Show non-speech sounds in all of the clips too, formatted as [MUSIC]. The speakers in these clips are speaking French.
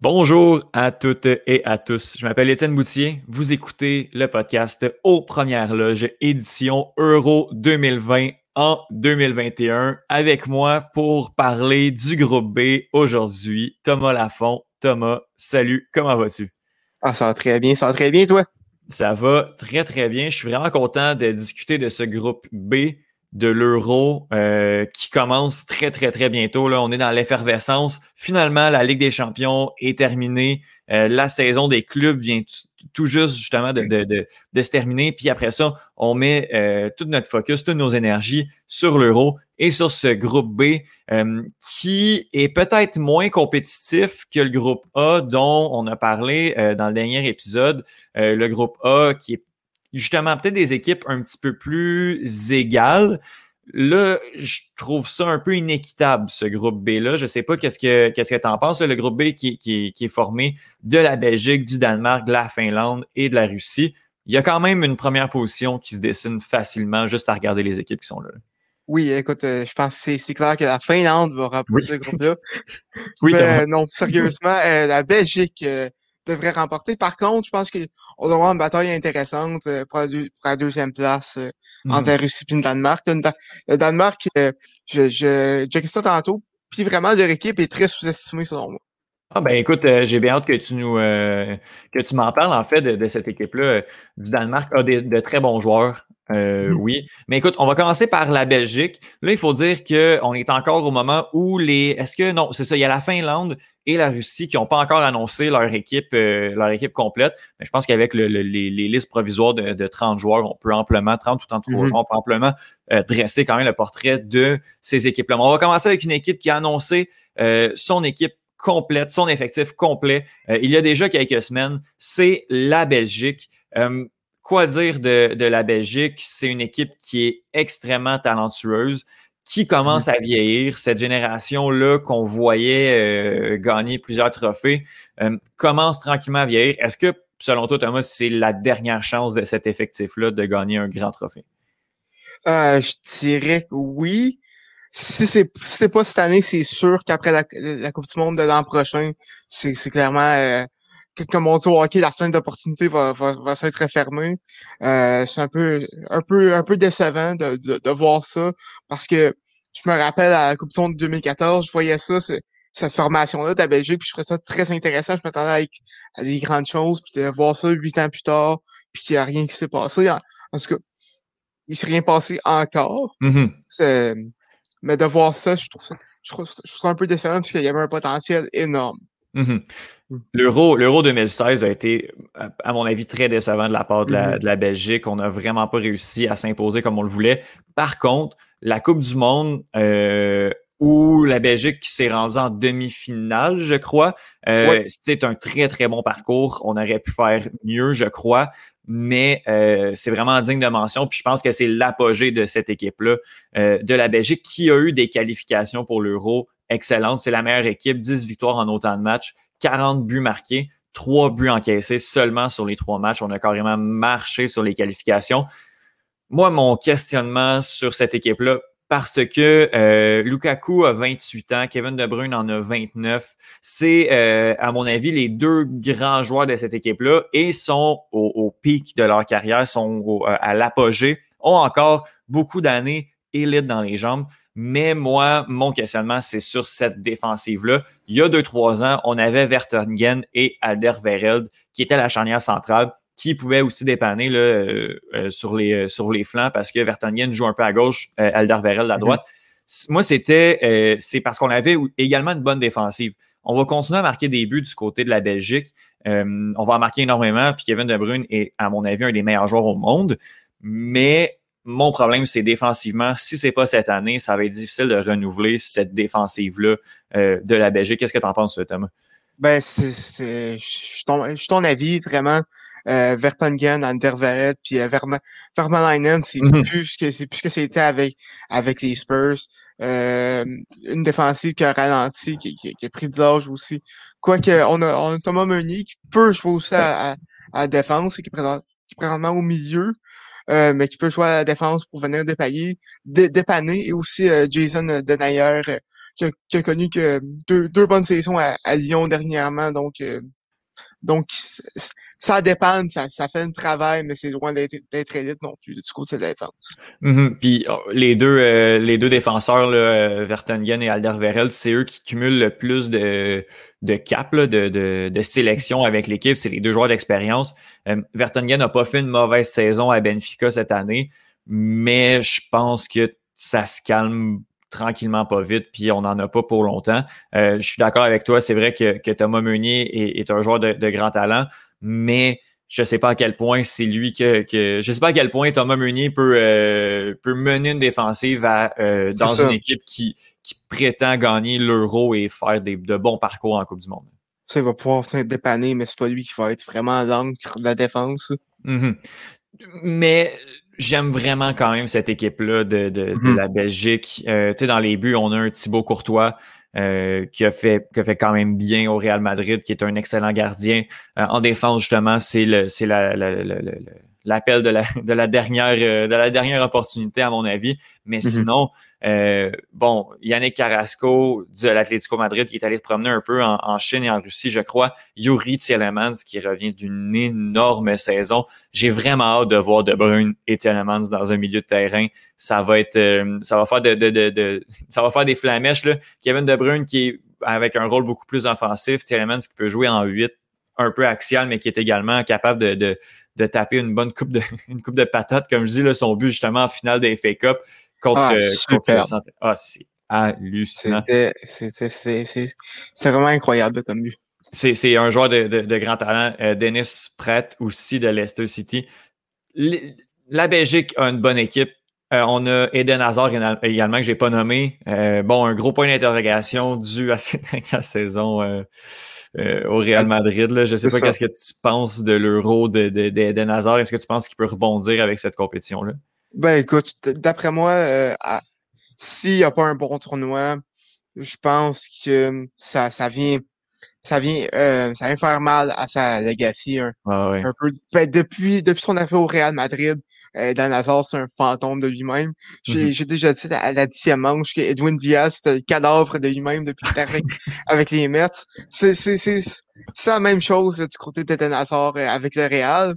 Bonjour à toutes et à tous. Je m'appelle Étienne Boutier. Vous écoutez le podcast aux Premières Loges, édition Euro 2020 en 2021. Avec moi pour parler du groupe B aujourd'hui, Thomas Lafont. Thomas, salut, comment vas-tu? Ah, ça va très bien, ça va très bien, toi? Ça va très, très bien. Je suis vraiment content de discuter de ce groupe B de l'euro euh, qui commence très, très, très bientôt. Là. On est dans l'effervescence. Finalement, la Ligue des champions est terminée. Euh, la saison des clubs vient tout juste justement de, de, se terminer. Puis après ça, on met euh, toute notre focus, toutes nos énergies sur l'euro et sur ce groupe B qui est peut-être moins compétitif que le groupe A dont on a parlé dans le dernier épisode. le groupe A qui est justement peut-être des équipes un petit peu plus égales. Là, je trouve ça un peu inéquitable, ce groupe B-là. Je sais pas qu'est-ce que qu'est-ce que tu en penses. le groupe B qui, qui, qui, est formé de la Belgique, du Danemark, de la Finlande et de la Russie. Il y a quand même une première position qui se dessine facilement juste à regarder les équipes qui sont là. Oui, écoute, euh, je pense que c'est clair que la Finlande va remporter ce groupe-là. [LAUGHS] oui, Mais, non, sérieusement, euh, la Belgique, euh, devrait remporter. Par contre, je pense qu'on va avoir une bataille intéressante euh, pour, la, deuxième place euh, entre la mhm. Russie et le Danemark. Le, Danemark, euh, je, je, j'ai ça tantôt, puis vraiment leur équipe est très sous-estimée selon moi. Ah ben écoute, j'ai bien hâte que tu nous que tu m'en parles en fait de, cette équipe-là. Du Danemark a de très bons joueurs. Euh, mmh. Oui, mais écoute, on va commencer par la Belgique. Là, il faut dire qu'on est encore au moment où les. Est-ce que non, c'est ça, il y a la Finlande et la Russie qui n'ont pas encore annoncé leur équipe, euh, leur équipe complète. Mais je pense qu'avec le, les, les, listes provisoires de, de, 30 joueurs, on peut amplement, 30 ou 33 mmh. joueurs, on peut amplement euh, dresser quand même le portrait de ces équipes-là. On va commencer avec une équipe qui a annoncé son équipe complète, son effectif complet. il y a déjà quelques semaines, c'est la Belgique. Quoi dire de, de la Belgique? C'est une équipe qui est extrêmement talentueuse, qui commence à vieillir. Cette génération-là qu'on voyait euh, gagner plusieurs trophées euh, commence tranquillement à vieillir. Est-ce que, selon toi, Thomas, c'est la dernière chance de cet effectif-là de gagner un grand trophée? Euh, je dirais que oui. Si c'est si pas cette année, c'est sûr qu'après la, la Coupe du Monde de l'an prochain, c'est clairement comme on dit au hockey, la scène d'opportunité va, va, va s'être fermée. Euh, c'est un peu, un peu, un peu décevant de, de, voir ça parce que je me rappelle à la Coupe du Monde 2014, je voyais ça, cette formation-là de la Belgique, puis je trouvais ça très intéressant. Je m'attendais à, des grandes choses, puis de voir ça huit ans plus tard, puis qu'il n'y a rien qui s'est passé. En, tout cas, il s'est rien passé encore. Mm-hmm. Mais de voir ça, je trouve ça, je trouve, je trouve ça un peu décevant parce qu'il y avait un potentiel énorme. Mm-hmm. L'Euro, l'Euro 2016 a été, à mon avis, très décevant de la part de la, mm-hmm. de la Belgique. On n'a vraiment pas réussi à s'imposer comme on le voulait. Par contre, la Coupe du Monde, euh, où la Belgique qui s'est rendue en demi-finale, je crois, euh, c'est un très, très bon parcours. On aurait pu faire mieux, je crois mais euh, c'est vraiment digne de mention. Puis je pense que c'est l'apogée de cette équipe-là, de la Belgique, qui a eu des qualifications pour l'Euro excellentes. C'est la meilleure équipe, 10 victoires en autant de matchs, 40 buts marqués, 3 buts encaissés seulement sur les trois matchs. On a carrément marché sur les qualifications. Moi, mon questionnement sur cette équipe-là, parce que euh, Lukaku a 28 ans, Kevin De Bruyne en a 29. C'est, euh, à mon avis, les deux grands joueurs de cette équipe-là et sont au, pic de leur carrière, sont à l'apogée, ont encore beaucoup d'années élites dans les jambes. Mais moi, mon questionnement, c'est sur cette défensive-là. Il y a deux, trois ans, on avait Vertonghen et Alder Vereld qui étaient la charnière centrale qui pouvait aussi dépanner là, euh, euh, sur, les, euh, sur les flancs parce que Vertonghen joue un peu à gauche, euh, Alderweireld à mhm. droite. Moi, c'était c'est parce qu'on avait également une bonne défensive. On va continuer à marquer des buts du côté de la Belgique. on va en marquer énormément. Puis Kevin De Bruyne est, à mon avis, un des meilleurs joueurs au monde. Mais mon problème, c'est défensivement. Si c'est pas cette année, ça va être difficile de renouveler cette défensive-là de la Belgique. Qu'est-ce que tu en penses, Thomas? Ben, c'est, je ton, ton avis, vraiment euh, Vertonghen, Anderverret, puis euh, Vermaelen, c'est mm plus ce que c'est plus que c'était avec avec les Spurs. Euh, une défensive qui a ralenti, qui, qui, a pris de l'âge aussi. Quoique on a, on a Thomas Meunier qui peut jouer aussi à, à, la défense, qui est, qui est présentement au milieu. Euh, mais qui peut jouer à la défense pour venir dépanner, dépanner et aussi euh, Jason Denayer qui, qui, a connu que deux, deux bonnes saisons à, à Lyon dernièrement, donc donc, ça dépend, ça, ça fait un travail, mais c'est loin d'être élite non plus du côté de la défense. Mm-hmm. Puis oh, les deux euh, les deux défenseurs, là, euh, Vertonghen et Alderweireld, c'est eux qui cumulent le plus de, de cap, de, de, de sélection avec l'équipe. C'est les deux joueurs d'expérience. Euh, Vertonghen n'a pas fait une mauvaise saison à Benfica cette année, mais je pense que ça se calme tranquillement pas vite, puis on n'en a pas pour longtemps. Euh, je suis d'accord avec toi, c'est vrai que, que, Thomas Meunier est, un joueur de, grand talent, mais je sais pas à quel point c'est lui que, que je sais pas à quel point Thomas Meunier peut euh, peut mener une défensive euh, dans une équipe qui, qui prétend gagner l'euro et faire des, de bons parcours en Coupe du Monde. Ça, il va pouvoir dépanner, mais c'est pas lui qui va être vraiment l'encre de la défense. Mm-hmm. Mais j'aime vraiment quand même cette équipe-là de, de, mm-hmm. la Belgique. Euh, tu sais, dans les buts, on a un Thibaut Courtois euh, qui, a fait, qui a fait quand même bien au Real Madrid, qui est un excellent gardien. Euh, en défense, justement, c'est le c'est la, la, la, l'appel de la, de la dernière de la dernière opportunité à mon avis mais mm-hmm. sinon euh, bon, Yannick Carrasco de l'Atlético Madrid qui est allé se promener un peu en, Chine et en Russie, je crois. Yuri Tielemans qui revient d'une énorme saison. J'ai vraiment hâte de voir De Bruyne et Tielemans dans un milieu de terrain. Ça va être, euh, ça va faire de, ça va faire des flamèches là. Kevin De Bruyne qui est avec un rôle beaucoup plus offensif. Tielemans qui peut jouer en 8 un peu axial, mais qui est également capable de taper une bonne coupe de, [LAUGHS] une coupe de patates, comme je dis, là, son but justement en finale des FA Cup contre, ah, euh, Ah, c'est hallucinant. C'est vraiment incroyable comme but. C'est un joueur de, de, grand talent. Euh, Dennis Pratt aussi de Leicester City. la Belgique a une bonne équipe. Euh, on a Eden Hazard également que j'ai pas nommé. bon, un gros point d'interrogation dû à [LAUGHS] cette dernière saison au Real Madrid. Là. Je sais pas qu'est-ce que tu penses de l'euro d'Eden de, de, Hazard. Est-ce que tu penses qu'il peut rebondir avec cette compétition-là? Ben écoute, d'après moi, euh, s'il n'y a pas un bon tournoi, je pense que ça, ça vient ça vient euh, ça vient faire mal à sa legacy un, ah un peu. Ben, depuis depuis son affaire au Real Madrid, euh, Dan Hazard, c'est un fantôme de lui-même. J'ai mm-hmm. déjà dit à la dixième manche que Edwin Diaz c'était le cadavre de lui-même depuis avec, [LAUGHS] avec les Mets. C'est c'est la même chose du côté de Dan Hazard euh, avec le Real.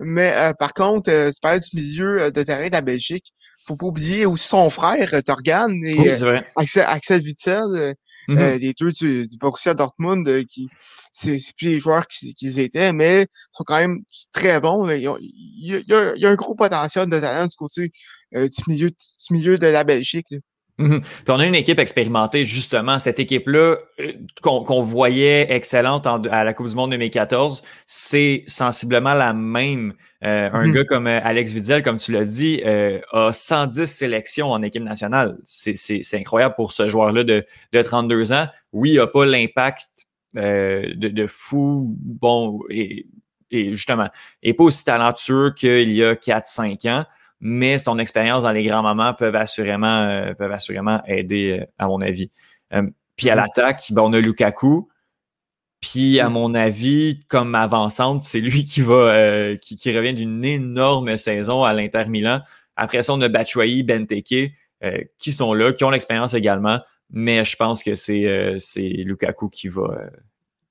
Mais euh, par contre, euh, tu parles du milieu euh, de terrain de la Belgique. Faut pas oublier aussi son frère, Torgan, et Axel, Axel Witzel, mm-hmm. les deux du, du Borussia Dortmund, qui c'est plus les joueurs qu'ils étaient, mais sont quand même très bons. Il, y a, un gros potentiel de talent du côté du, milieu, du milieu de la Belgique. Mhm. Puis on a une équipe expérimentée, justement. Cette équipe-là, euh, qu'on voyait excellente à la Coupe du Monde 2014, c'est sensiblement la même. Euh, un mhm. gars comme euh, Alex Vidiel, comme tu l'as dit, a 110 sélections en équipe nationale. C'est incroyable pour ce joueur-là de, de 32 ans. Oui, il n'a pas l'impact de, de, fou, bon, et, et justement, il n'est pas aussi talentueux qu'il y a 4-5 ans mais son expérience dans les grands moments peuvent assurément, euh, peuvent assurément aider, euh, à mon avis. Euh, puis à l'attaque, ben, on a Lukaku. Puis à mon avis, comme avançante, c'est lui qui va qui, qui revient d'une énorme saison à l'Inter Milan. Après ça, on a Batshuayi, Benteke, qui sont là, qui ont l'expérience également. Mais je pense que c'est c'est Lukaku qui va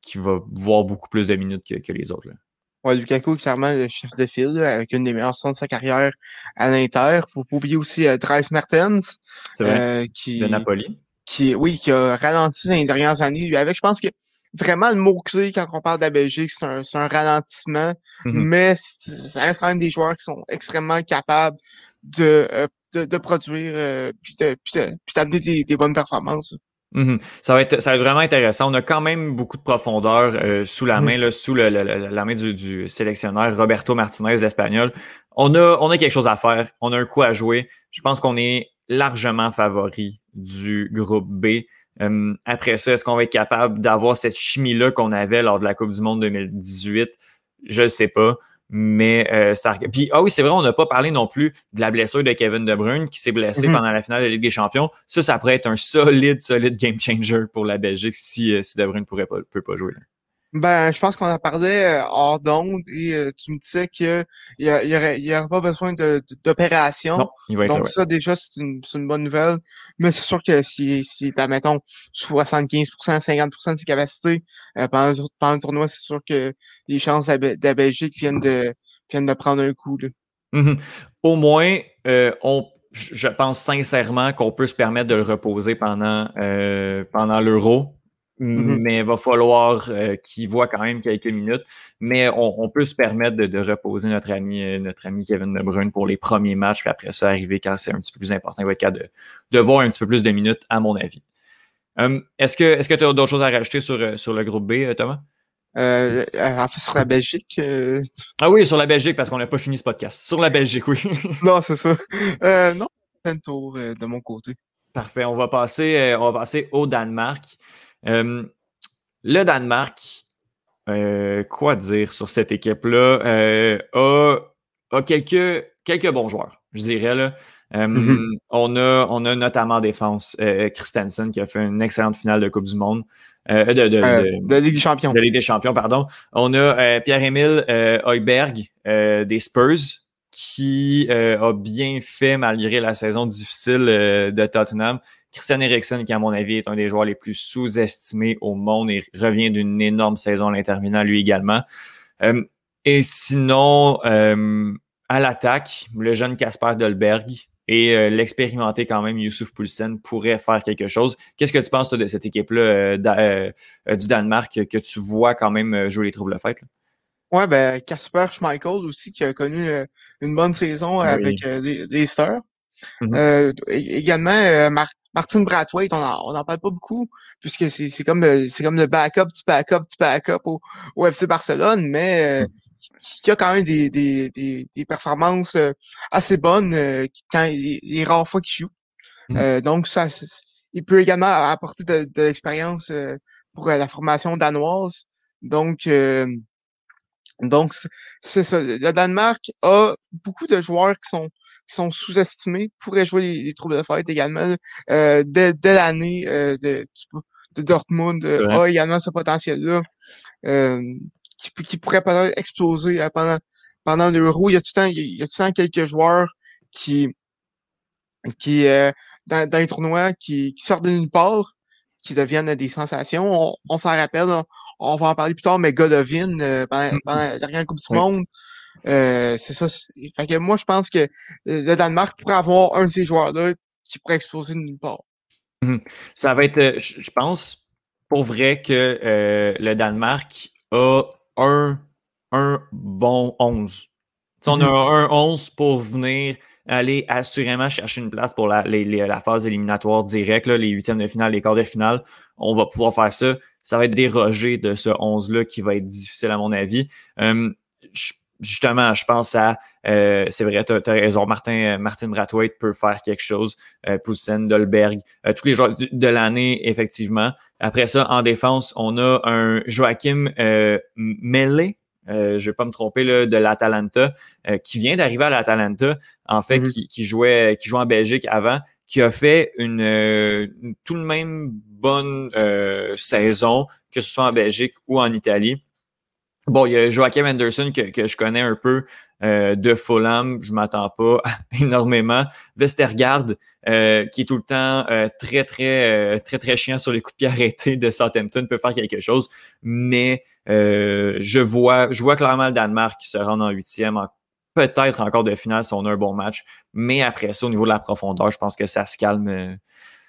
qui va voir beaucoup plus de minutes que, que les autres. Là. Ouais, Lukaku, clairement, le chef de file, avec une des meilleures saisons de sa carrière à l'Inter. Faut pas oublier aussi euh, Mertens. Euh, qui, de Napoli. Qui, oui, qui a ralenti dans les dernières années. Lui, avec, je pense que vraiment le mot-clé quand on parle de la Belgique, c'est un, un, ralentissement. Mm-hmm. Mais ça reste quand même des joueurs qui sont extrêmement capables de, euh, de, de, produire euh, puis d'amener des, des bonnes performances. Mhm. Ça, va être, ça va être vraiment intéressant. On a quand même beaucoup de profondeur euh, sous la main, là, sous le, la main du, du, sélectionneur Roberto Martinez, l'espagnol. On a, on a quelque chose à faire. On a un coup à jouer. Je pense qu'on est largement favori du groupe B. Euh, après ça, est-ce qu'on va être capable d'avoir cette chimie-là qu'on avait lors de la Coupe du Monde 2018? Je ne sais pas. Mais euh, ça... Puis, ah oui, c'est vrai, on n'a pas parlé non plus de la blessure de Kevin De Bruyne qui s'est blessé mhm. pendant la finale de Ligue des Champions. Ça, ça pourrait être un solide, solide game changer pour la Belgique si, euh, si De Bruyne pourrait pas, peut pas jouer. Ben, je pense qu'on en parlait euh, hors d'onde et euh, tu me disais qu'il y, y, aurait, y aurait pas besoin d'opération. Donc ça, déjà, c'est une, une, bonne nouvelle. Mais c'est sûr que si, si tu mettons, 75%, 50% de ses capacités euh, pendant, pendant, le tournoi, c'est sûr que les chances de la Belgique viennent de, viennent de prendre un coup. Là. Mm-hmm. Au moins, on je pense sincèrement qu'on peut se permettre de le reposer pendant, pendant l'euro. Mm-hmm. mais il va falloir euh, qu'il voit quand même quelques minutes. Mais on, peut se permettre de, reposer notre ami, euh, notre ami Kevin De Bruyne pour les premiers matchs, puis après ça, arriver quand c'est un petit peu plus important, il va être cas de, de voir un petit peu plus de minutes, à mon avis. Hum, est-ce que est-ce que tu as d'autres choses à rajouter sur, euh, sur le groupe B, Thomas? Euh, sur la Belgique. Ah oui, sur la Belgique, parce qu'on n'a pas fini ce podcast. Sur la Belgique, oui. [LAUGHS] non, c'est ça. Non, c'est un tour de mon côté. Parfait. On va passer, on va passer au Danemark. Euh, le Danemark, euh, quoi dire sur cette équipe-là, euh, a, quelques, quelques bons joueurs, je dirais. Là. Mm-hmm. on, a, on a notamment en défense Christensen qui a fait une excellente finale de Coupe du Monde. de, de, de, Ligue des Champions. De Ligue des Champions, pardon. On a Pierre-Émile Heuberg des Spurs qui a bien fait malgré la saison difficile de Tottenham. Christian Eriksen, qui à mon avis est un des joueurs les plus sous-estimés au monde et revient d'une énorme saison à l'interminant lui également. Euh, et sinon, euh, à l'attaque, le jeune Casper Dolberg et euh, l'expérimenté quand même Youssouf Poulsen pourrait faire quelque chose. Qu'est-ce que tu penses de cette équipe-là du Danemark que tu vois quand même jouer les troubles de fête? Ouais, ben Casper Schmeichel aussi qui a connu une bonne saison ah avec les, Stars. Mm-hmm. également, Marc Martin Brathwaite, on n'en on parle pas beaucoup, puisque c'est comme, c'est comme le backup du backup du backup au, au FC Barcelone, mais euh, qui a quand même des, des, des, des performances euh, assez bonnes euh, quand les, rares fois qu'il joue. Euh, donc, ça, il peut également apporter de, de l'expérience pour la formation danoise. Donc, donc c'est ça. Le Danemark a beaucoup de joueurs qui sont qui sont sous-estimés pourraient jouer les, troubles de fête également. Euh, dès, dès l'année euh, de, de Dortmund euh, a également ce potentiel-là euh, qui, qui pourrait peut-être exploser euh, pendant, pendant l'Euro. Il y a tout le temps, il y a tout le temps quelques joueurs qui qui dans, dans les tournois qui, qui sortent de nulle part, qui deviennent des sensations. On, s'en rappelle, on, va en parler plus tard, mais Godovin pendant, pendant la dernière Coupe du Monde, euh, c'est ça. Fait que moi, je pense que le Danemark pourrait avoir un de ces joueurs-là qui pourrait exploser de nulle part. Mmh ça va être, euh, je pense, pour vrai que euh, le Danemark a un, un bon 11. on a mmh un 11 pour venir aller assurément chercher une place pour la, la phase éliminatoire directe, les huitièmes de finale, les quarts de finale. On va pouvoir faire ça. Ça va être dérogé de ce 11-là qui va être difficile à mon avis. je justement, je pense à, euh, c'est vrai, tu as, raison, Martin, Martin Brathwaite peut faire quelque chose, euh, Poulsen, Dolberg, euh, tous les joueurs de, l'année, effectivement. Après ça, en défense, on a un Joachim euh, Mele, euh, je vais pas me tromper, là, de l'Atalanta, qui vient d'arriver à l'Atalanta, en fait, mm-hmm. qui, qui, jouait, qui jouait en Belgique avant, qui a fait une, une tout de même bonne saison, que ce soit en Belgique ou en Italie. Bon, il y a Joachim Anderson que, que je connais un peu euh, de Fulham, je m'attends pas [LAUGHS] énormément. Vestergaard, euh, qui est tout le temps euh, très, très, très, très chiant sur les coups de pied arrêtés de Southampton, peut faire quelque chose. Mais je vois je vois clairement le Danemark qui se rend en huitième, peut-être encore de finale si on a un bon match. Mais après ça, au niveau de la profondeur, je pense que ça se calme.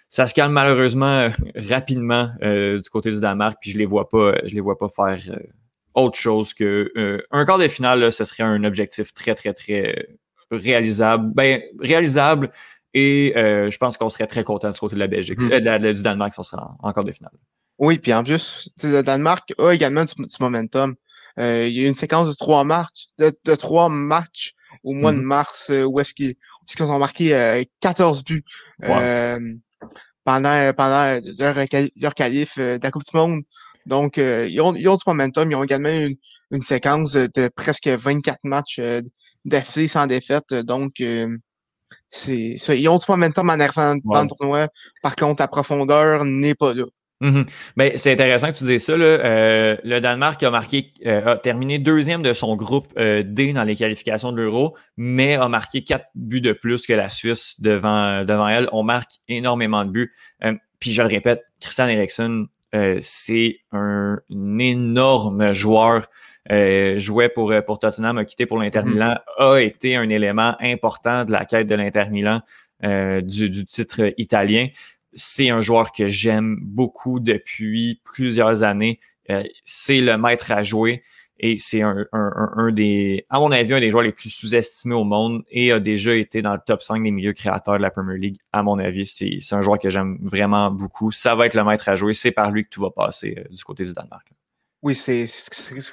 ça se calme malheureusement rapidement du côté du Danemark, puis je les vois pas, je les vois pas faire autre chose que euh, un quart de finale, ce serait un objectif très, très, très réalisable. Ben, réalisable et euh, je pense qu'on serait très content du côté de la Belgique, mmh. euh, du Danemark si on serait en, quart de finale. Oui, puis en plus, le Danemark a également du, momentum. il y a eu une séquence de trois matchs, de, trois matchs au mois de mmh. mars où est-ce qu'ils ont marqué 14 buts pendant pendant leur, leur qualif de la Coupe du Monde. Donc, euh, ils, ont, ils ont du momentum. Ils ont également une, une séquence de presque 24 matchs euh, d'FC sans défaite. Donc, euh, c'est ça. Ils ont du momentum en arrivant dans le tournoi. Par contre, la profondeur n'est pas là. Mhm. Ben, c'est intéressant que tu dises ça. Là. Euh, le Danemark a marqué, euh, a terminé deuxième de son groupe euh, D dans les qualifications de l'Euro, mais a marqué quatre buts de plus que la Suisse devant, devant elle. On marque énormément de buts. puis je le répète, Christian Eriksen, c'est un, énorme joueur. jouait pour, pour Tottenham, a quitté pour l'Inter mhm. Milan, a été un élément important de la quête de l'Inter Milan du, du titre italien c'est un joueur que j'aime beaucoup depuis plusieurs années. Euh, c'est le maître à jouer et c'est un, des, à mon avis, un des joueurs les plus sous-estimés au monde et a déjà été dans le top 5 des milieux créateurs de la Premier League. À mon avis, c'est un joueur que j'aime vraiment beaucoup. Ça va être le maître à jouer. C'est par lui que tout va passer euh, du côté du Danemark. Oui, c'est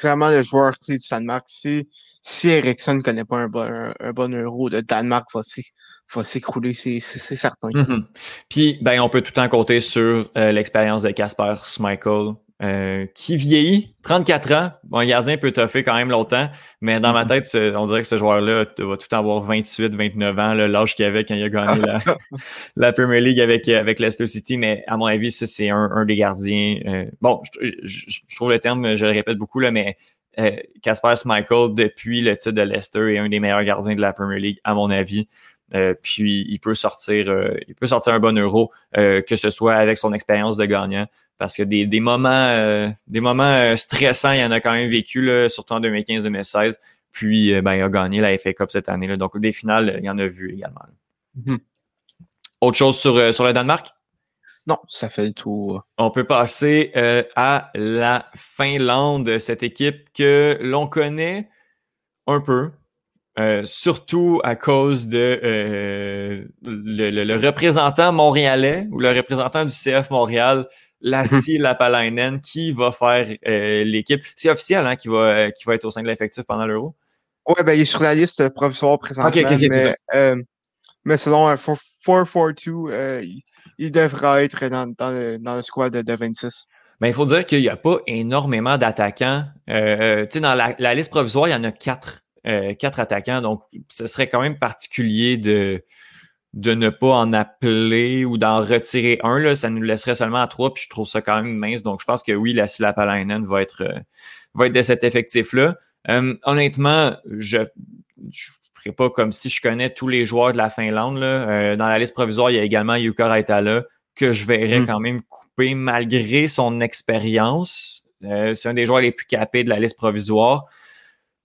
vraiment le joueur du Danemark. Si, si Ericsson ne connaît pas un bon, un, bon euro, le Danemark va, va s'écrouler, c'est certain. Mm-hmm. Puis, ben, on peut tout le temps compter sur euh, l'expérience de Casper Schmeichel, euh, qui vieillit, 34 ans. Bon, un gardien peut toffer quand même longtemps, mais dans ma mm-hmm. tête, on dirait que ce joueur-là va tout avoir 28, 29 ans, l'âge qu'il avait quand il a gagné la, [LAUGHS] [LAUGHS] Premier League avec, avec Leicester City. Mais à mon avis, ça, c'est un, des gardiens. Euh, bon, je, trouve le terme, je le répète beaucoup, là, mais Casper Schmeichel, depuis le titre de Leicester, est un des meilleurs gardiens de la Premier League, à mon avis. Euh, puis il peut sortir, euh, il peut sortir un bon euro, euh, que ce soit avec son expérience de gagnant, parce que des, des moments, des moments stressants, il y en a quand même vécu, là, surtout en 2015-2016. Puis ben, il a gagné la FA Cup cette année. Là, donc des finales, il y en a vu également. Mm-hmm. Autre chose sur, sur le Danemark? Non, ça fait le tour. On peut passer à la Finlande, cette équipe que l'on connaît un peu, euh, surtout à cause de euh, le, représentant montréalais ou le représentant du CF Montréal, Lassie Lapalainen, qui va faire euh, l'équipe. C'est officiel hein, qui, va, qui va être au sein de l'effectif pendant l'Euro? Oui, ben, il est sur la liste provisoire présentement. mais, mais, selon un 442, il, devra être dans, dans, le, dans le squad de, 26. Ben, il faut dire qu'il n'y a pas énormément d'attaquants. Euh, dans la, la, liste provisoire, il y en a quatre. Euh, quatre attaquants. Donc, ce serait quand même particulier de, de ne pas en appeler ou d'en retirer un. Là. Ça nous laisserait seulement à trois, puis je trouve ça quand même mince. Donc, je pense que oui, la Silapalainen va être, euh, va être de cet effectif-là. Euh, honnêtement, je ne ferai pas comme si je connais tous les joueurs de la Finlande. Là. dans la liste provisoire, il y a également Yuka Raitala, que je verrais hmm. quand même couper malgré son expérience. c'est un des joueurs les plus capés de la liste provisoire.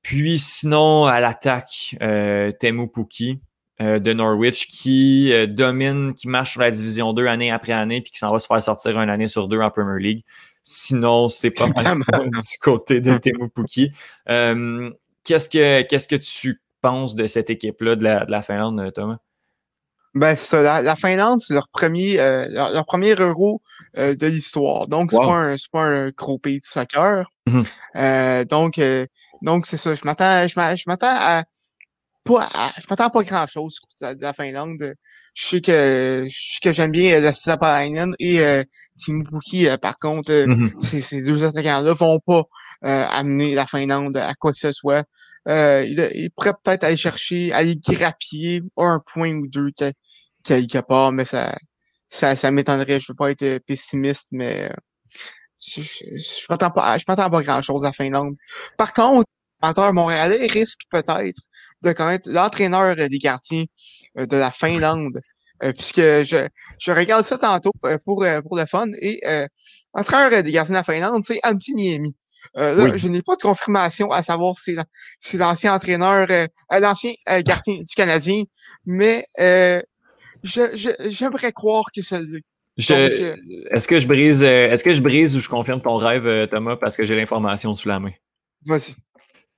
Puis sinon, à l'attaque, euh, Temu Puki euh, de Norwich qui euh, domine, qui marche sur la division 2 année après année, puis qui s'en va se faire sortir une année sur deux en Premier League. Sinon, c'est pas mal [LAUGHS] du côté de Temu Puki. Euh, qu'est-ce que qu'est-ce que tu penses de cette équipe-là de la, de la Finlande, Thomas? Ben, ça, la, Finlande, c'est leur premier euh, leur, premier euro euh, de l'histoire. Donc, c'est pas un c'est pas un gros pays de soccer. Euh, donc, donc c'est ça. Je m'attends, je m'attends à pas je m'attends pas grand chose de la Finlande. Je sais que je sais que j'aime bien la Sapalainen et euh, Timu Puki, par contre, mm-hmm. ces, ces deux attaquants-là vont pas amener la Finlande à quoi que ce soit. Euh, il, pourrait peut-être aller chercher, aller grappiller un point ou deux quelque part, mais ça, ça, ça m'étonnerait. Je veux pas être pessimiste, mais euh, je, je, m'attends pas, je m'attends pas grand chose à Finlande. Par contre, l'entraîneur montréalais risque peut-être de connaître l'entraîneur des gardiens euh, de la Finlande. puisque je, je regarde ça tantôt pour, pour le fun. Et euh, l'entraîneur des gardiens de la Finlande, c'est Antti Niemi. Euh, je n'ai pas de confirmation à savoir si c'est l'ancien entraîneur, euh, euh, l'ancien gardien du Canadien, mais j'aimerais croire que c'est Est-ce que je brise est-ce que je brise ou je confirme ton rêve, Thomas, parce que j'ai l'information sous la main? Vas-y.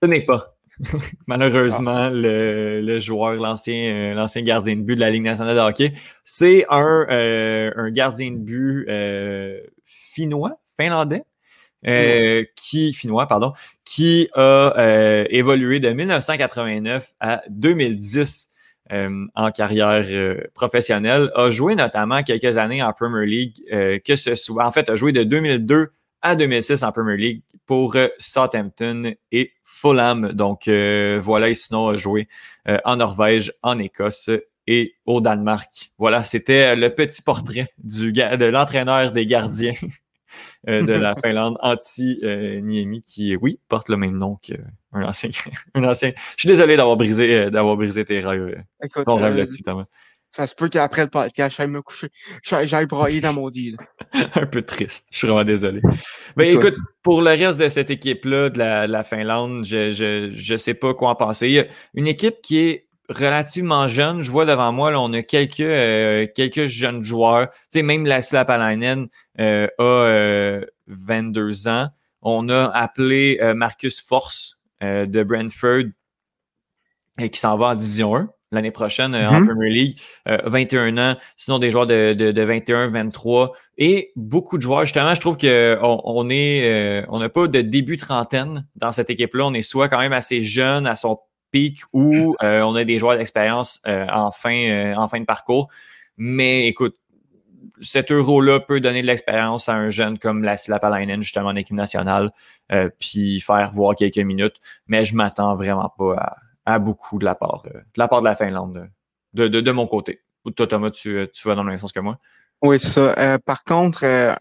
Ce n'est pas. [LAUGHS] Malheureusement, ah. le, joueur, l'ancien, l'ancien gardien de but de la Ligue nationale de hockey, c'est un, un gardien de but finnois, finlandais, euh, qui finnois pardon, qui a euh, évolué de 1989 à 2010 euh, en carrière professionnelle, a joué notamment quelques années en Premier League, que ce soit en fait a joué de 2002 à 2006 en Premier League pour Southampton et Fulham. Donc voilà, et sinon a joué en Norvège, en Écosse et au Danemark. Voilà, c'était le petit portrait du de l'entraîneur des gardiens [LAUGHS] de la [LAUGHS] Finlande, Antti-Niemi, qui, oui, porte le même nom qu'un ancien, [LAUGHS] un ancien. Je suis désolé d'avoir brisé, d'avoir brisé tes rêves. Écoute, ton rêve là-dessus, ça se peut qu'après le podcast, j'aille me coucher, j'aille broyer dans mon deal. [LAUGHS] un peu triste. Je suis vraiment désolé. Mais ben, écoute, pour le reste de cette équipe-là, de la, Finlande, je, je, je sais pas quoi en penser. Il y a une équipe qui est relativement jeune. Je vois devant moi, là, on a quelques, euh, quelques jeunes joueurs. Tu sais, même la Palainen euh, a 22 euh, ans. On a appelé Marcus Force de Brentford qui s'en va en Division 1 l'année prochaine euh, en mm-hmm. Premier League. 21 euh, ans, sinon des joueurs de, de, 21, 23 et beaucoup de joueurs. Justement, je trouve qu'on on est, euh, on n'a pas de début trentaine dans cette équipe-là. On est soit quand même assez jeune à son pic ou on a des joueurs d'expérience en, fin, en fin de parcours. Mais écoute, cet euro-là peut donner de l'expérience à un jeune comme la Lapalainen, justement en équipe nationale, puis faire voir quelques minutes. Mais je m'attends vraiment pas à, à beaucoup de la part, euh, de, la, part de la Finlande, de, de, de mon côté. Ou toi, Thomas, tu, tu vas dans le même sens que moi? Oui, c'est ça. Euh, par contre, euh,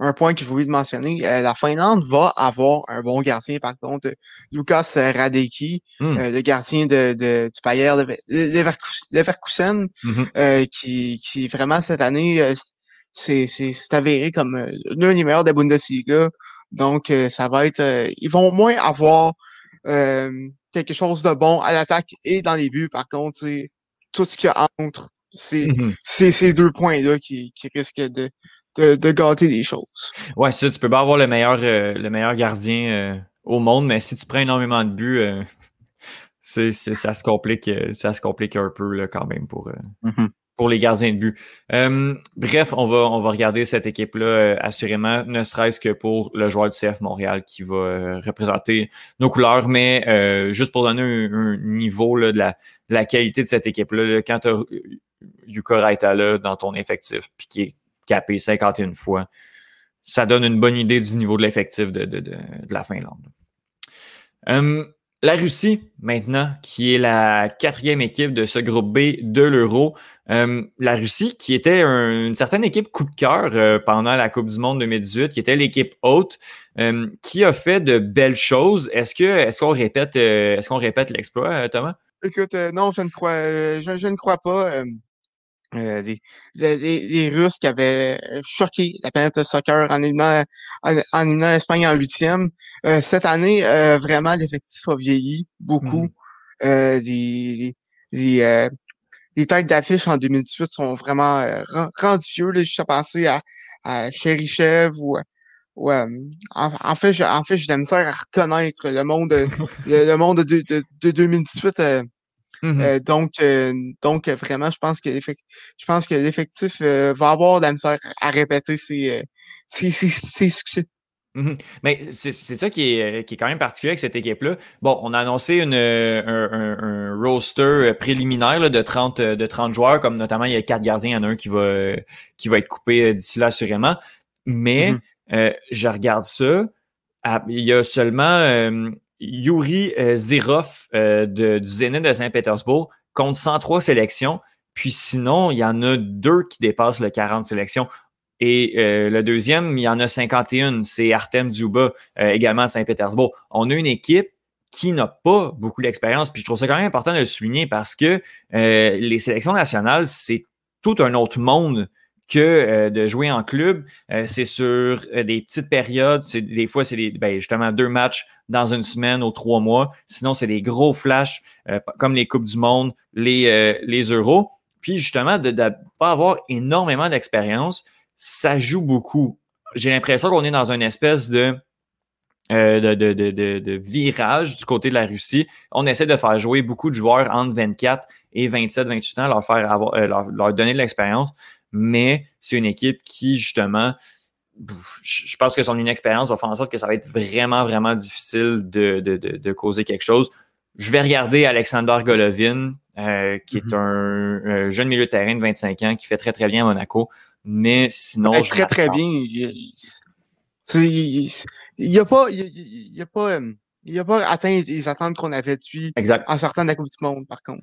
un point que je voulais mentionner, la Finlande va avoir un bon gardien, par contre. Lucas Radecki, hmm. le gardien de, de, du Bayer Leverkusen, mm qui, qui vraiment cette année c'est avéré comme l'un des meilleurs de la Bundesliga. Donc, ça va être. ils vont au moins avoir quelque chose de bon à l'attaque et dans les buts. Par contre, c'est tout ce qui entre. Mmh c'est ces deux points-là qui, qui risquent de, de, de, gâter les choses. Ouais, ça, tu peux pas avoir le meilleur, euh, le meilleur gardien euh, au monde, mais si tu prends énormément de buts, euh, [LAUGHS] c'est, ça se complique, ça se complique un peu là, quand même pour, mmh pour les gardiens de but. Euh, bref, on va, on va regarder cette équipe-là euh, assurément, ne serait-ce que pour le joueur du CF Montréal qui va euh, représenter nos couleurs, mais juste pour donner un, niveau là, de, la, de, la, qualité de cette équipe-là, quand tu as Yuka dans ton effectif, puis qui est capé 51 fois, ça donne une bonne idée du niveau de l'effectif de, de, de, la Finlande. La Russie, maintenant, qui est la quatrième équipe de ce groupe B de l'Euro. Euh, la Russie, qui était une certaine équipe coup de cœur euh, pendant la Coupe du Monde 2018, qui était l'équipe haute, euh, qui a fait de belles choses. Est-ce que est-ce qu'on répète est-ce qu'on répète l'exploit, Thomas? Écoute, non, je ne crois je ne crois pas. Euh, des, Russes qui avaient euh, choqué la planète de soccer en éliminant, en, l'Espagne en huitième. Euh, cette année, vraiment, l'effectif a vieilli beaucoup. Mmh. les, les, les têtes d'affiche en 2018 sont vraiment rendues vieux. Là, juste à penser à, à Cherichev ou en, fait, je, en fait, j'ai de à reconnaître le monde, le, monde de, de, de 2018. Mmh euh, donc, euh, donc vraiment, je pense que je pense que l'effectif euh, va avoir de la misère à répéter ses, ses, ses, succès. Mmh Mais c'est ça qui est, qui est quand même particulier avec cette équipe-là. Bon, on a annoncé une, un, un, roster préliminaire de, 30, de 30 joueurs, comme notamment il y a quatre gardiens, il y en a un qui va, qui va être coupé d'ici là assurément. Mais mmh je regarde ça, il y a seulement Yuri euh, Zirov euh, de, du Zénith de Saint-Pétersbourg compte 103 sélections. Puis sinon, il y en a deux qui dépassent le 40 sélections. Et euh, le deuxième, il y en a 51. C'est Artem Dzuba, également de Saint-Pétersbourg. On a une équipe qui n'a pas beaucoup d'expérience. Puis je trouve ça quand même important de le souligner parce que les sélections nationales, c'est tout un autre monde que euh, de jouer en club. Euh, c'est sur euh, des petites périodes. Des fois, c'est ben, justement deux matchs dans une semaine ou trois mois. Sinon, c'est des gros flashs comme les Coupes du Monde, les, les Euros. Puis justement, de ne pas avoir énormément d'expérience, ça joue beaucoup. J'ai l'impression qu'on est dans une espèce de, de, de, de, de, virage du côté de la Russie. On essaie de faire jouer beaucoup de joueurs entre 24 et 27, 28 ans, leur faire avoir, leur donner de l'expérience mais c'est une équipe qui, justement, je pense que son inexpérience va faire en sorte que ça va être vraiment, vraiment difficile de, de, de, causer quelque chose. Je vais regarder Alexander Golovin, euh, qui est mm-hmm. un, jeune milieu de terrain de 25 ans qui fait très, très bien à Monaco. Mais sinon. je très, très bien. Il n'a pas, il, a pas, il a pas atteint les attentes qu'on avait de en sortant de la Coupe du Monde, par contre.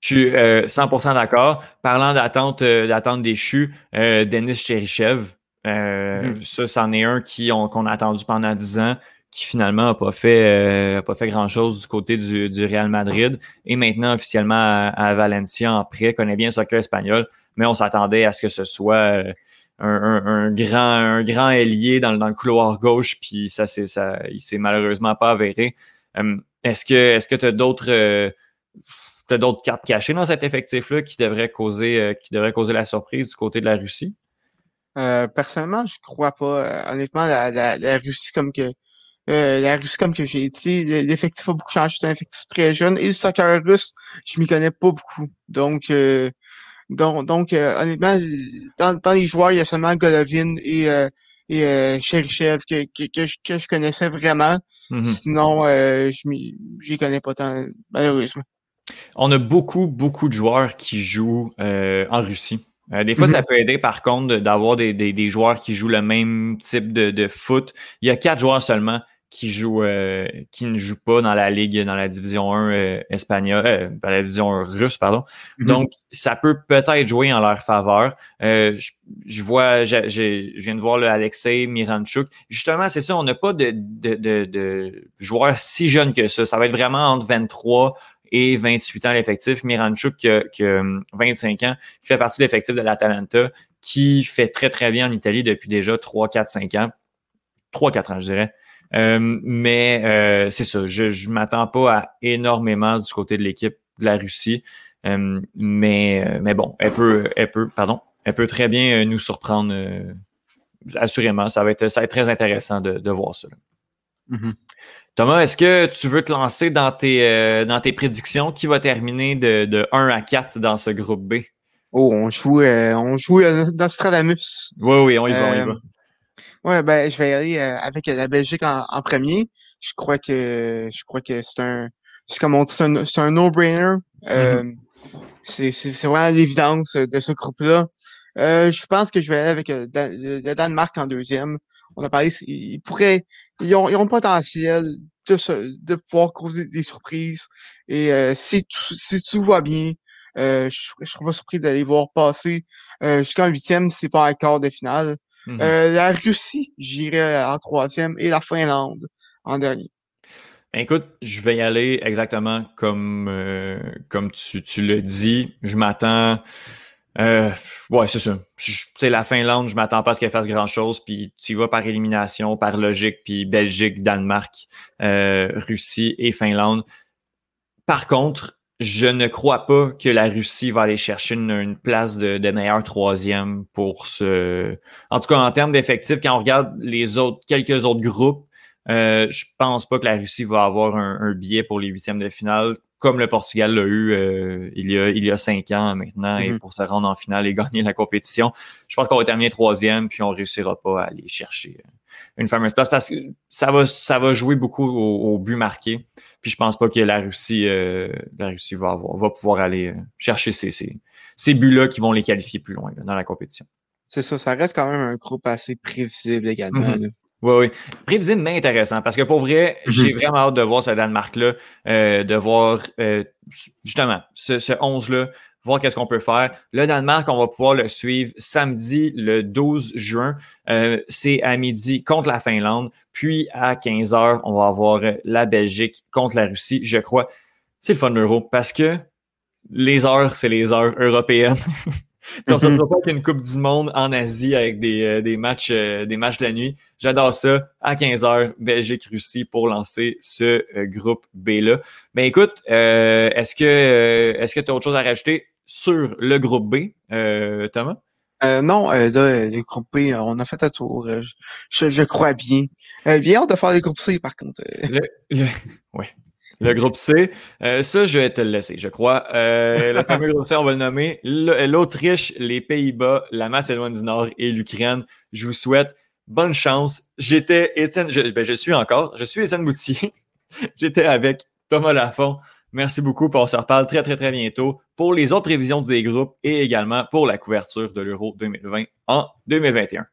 Je suis 100% euh, d'accord. Parlant d'attente euh, d'attente déchue, euh, Denis Cherichev, Mm-hmm. Ça, c'en est un qui qu'on a attendu pendant dix ans qui finalement n'a pas fait pas fait grand chose du côté du, du, Real Madrid et maintenant officiellement à, à Valencia en prêt connaît bien le soccer espagnol mais on s'attendait à ce que ce soit un, grand, un grand ailier dans, dans le couloir gauche, puis ça, c'est ça, il s'est malheureusement pas avéré. Euh, est-ce que est-ce que tu as d'autres euh, d'autres cartes cachées dans cet effectif-là qui devraient causer euh, qui causer la surprise du côté de la Russie? personnellement, je crois pas. honnêtement, la, la, Russie comme que la Russie comme que j'ai dit, l'effectif a beaucoup changé, c'est un effectif très jeune. Et le soccer russe, je m'y connais pas beaucoup. Donc donc, donc euh, honnêtement, dans, dans, les joueurs, il y a seulement Golovin et, euh, et euh, Cherichev que, que, que, je, que je connaissais vraiment. Mm-hmm. Sinon, euh, je n'y connais pas tant, malheureusement. On a beaucoup, beaucoup de joueurs qui jouent euh, en Russie. des fois, ça mm-hmm. peut aider, par contre, d'avoir des, des, des, joueurs qui jouent le même type de, de foot. Il y a quatre joueurs seulement qui joue euh, qui ne joue pas dans la ligue dans la division 1 euh, espagnole euh, la division russe pardon mhm. donc ça peut peut-être jouer en leur faveur euh, je, vois je viens de voir le Alexei Miranchuk justement c'est ça on n'a pas de, de, de, de, joueurs si jeunes que ça ça va être vraiment entre 23 et 28 ans l'effectif Miranchuk qui a, qui 25 ans qui fait partie de l'effectif de l'Atalanta qui fait très très bien en Italie depuis déjà 3 4 5 ans 3 4 ans je dirais euh, mais euh, c'est ça, je ne m'attends pas à énormément du côté de l'équipe de la Russie. Euh, mais, mais bon, elle peut, elle peut, pardon, elle peut très bien nous surprendre. assurément, ça va être, ça va être très intéressant de, voir ça. Thomas, est-ce que tu veux te lancer dans tes, dans tes prédictions? Qui va terminer de, de 1 à 4 dans ce groupe B? Oh, on joue, on joue Nostradamus. Oui, oui, on y va, on y va. Ouais, ben je vais aller euh, avec la Belgique en, premier. Je crois que je crois que c'est un c'est comme on dit, c'est un, no-brainer. Euh, mm-hmm. C'est vraiment l'évidence de ce groupe-là. Euh, je pense que je vais aller avec euh, le Danemark en deuxième. On a parlé, ils pourraient, ils ont, ils ont le potentiel de, de pouvoir causer des surprises. Et si, tout, si tout va bien, je, je serais pas surpris d'aller voir passer jusqu'en huitième, c'est pas un quart de finale. Mhm. Euh, la Russie, j'irai en troisième et la Finlande en dernier. Ben, écoute, je vais y aller exactement comme, euh, comme tu, tu le dis. Je m'attends. Euh, ouais, c'est ça. sais, la Finlande, je m'attends pas à ce qu'elle fasse grand-chose. Puis tu y vas par élimination, par logique, puis Belgique, Danemark, Russie et Finlande. Par contre, je ne crois pas que la Russie va aller chercher une, place de, de, meilleur troisième pour ce. En tout cas, en termes d'effectifs, quand on regarde les autres, quelques autres groupes, euh, je pense pas que la Russie va avoir un, un billet pour les huitièmes de finale, comme le Portugal l'a eu euh, il, y a, il y a cinq ans maintenant, et mm-hmm. pour se rendre en finale et [LAUGHS] gagner la compétition. Je pense qu'on va terminer troisième, puis on réussira pas à aller chercher euh, une fameuse place parce que ça va, ça va jouer beaucoup au, but marqué. Puis je pense pas que la Russie, euh, la Russie va, avoir, va pouvoir aller euh, chercher ces, ces, ces buts-là qui vont les qualifier plus loin dans la compétition. C'est ça, ça reste quand même un groupe assez prévisible également. Mhm. Oui, oui. Prévisible, mais intéressant. Parce que pour vrai, mhm. j'ai vraiment hâte de voir ce Danemark-là, euh, de voir justement ce, ce 11-là, voir qu'est-ce qu'on peut faire. Le Danemark, on va pouvoir le suivre samedi le 12 juin. Euh, c'est à midi contre la Finlande. Puis à 15 heures, on va avoir la Belgique contre la Russie. Je crois, c'est le fun de l'Euro parce que les heures, c'est les heures européennes. [LAUGHS] on se retrouve pas qu'une Coupe du Monde en Asie avec des, euh, des matchs euh, des matchs de la nuit. J'adore ça. À 15h, Belgique-Russie pour lancer ce groupe B-là. Ben écoute, est-ce que est-ce que tu as autre chose à rajouter? sur le groupe B, euh, Thomas? Euh, non, euh, là, le groupe B, on a fait un tour. Je, je, crois bien. bien hâte de faire le groupe C, par contre. Le, le, ouais. Le groupe C, ça, je vais te le laisser, je crois. le [LAUGHS] premier groupe C, on va le nommer. L'Autriche, les Pays-Bas, la Macédoine du Nord et l'Ukraine. Je vous souhaite bonne chance. J'étais Étienne, je, ben, je suis encore, je suis Étienne Boutier. [LAUGHS] J'étais avec Thomas Lafont. Merci beaucoup. on se reparle très, très, très bientôt pour les autres prévisions des groupes et également pour la couverture de l'Euro 2020 en 2021.